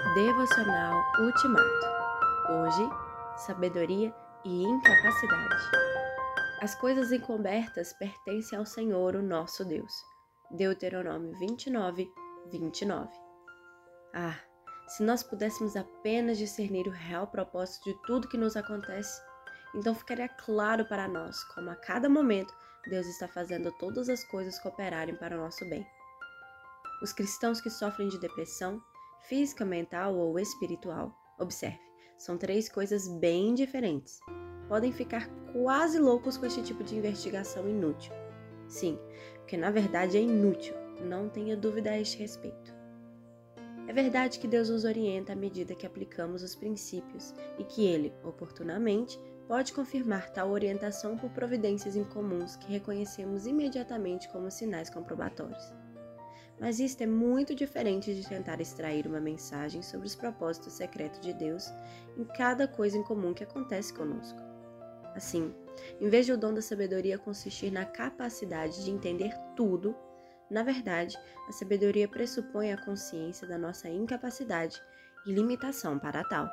Devocional Ultimato. Hoje, sabedoria e incapacidade. As coisas encobertas pertencem ao Senhor, o nosso Deus. Deuteronômio 29, 29. Ah, se nós pudéssemos apenas discernir o real propósito de tudo que nos acontece, então ficaria claro para nós como a cada momento Deus está fazendo todas as coisas cooperarem para o nosso bem. Os cristãos que sofrem de depressão, física, mental ou espiritual, observe, são três coisas bem diferentes. Podem ficar quase loucos com este tipo de investigação inútil. Sim, porque na verdade é inútil, não tenha dúvida a este respeito. É verdade que Deus nos orienta à medida que aplicamos os princípios e que Ele, oportunamente, pode confirmar tal orientação por providências incomuns que reconhecemos imediatamente como sinais comprobatórios. Mas isto é muito diferente de tentar extrair uma mensagem sobre os propósitos secretos de Deus em cada coisa em comum que acontece conosco. Assim, em vez de o dom da sabedoria consistir na capacidade de entender tudo, na verdade, a sabedoria pressupõe a consciência da nossa incapacidade e limitação para tal.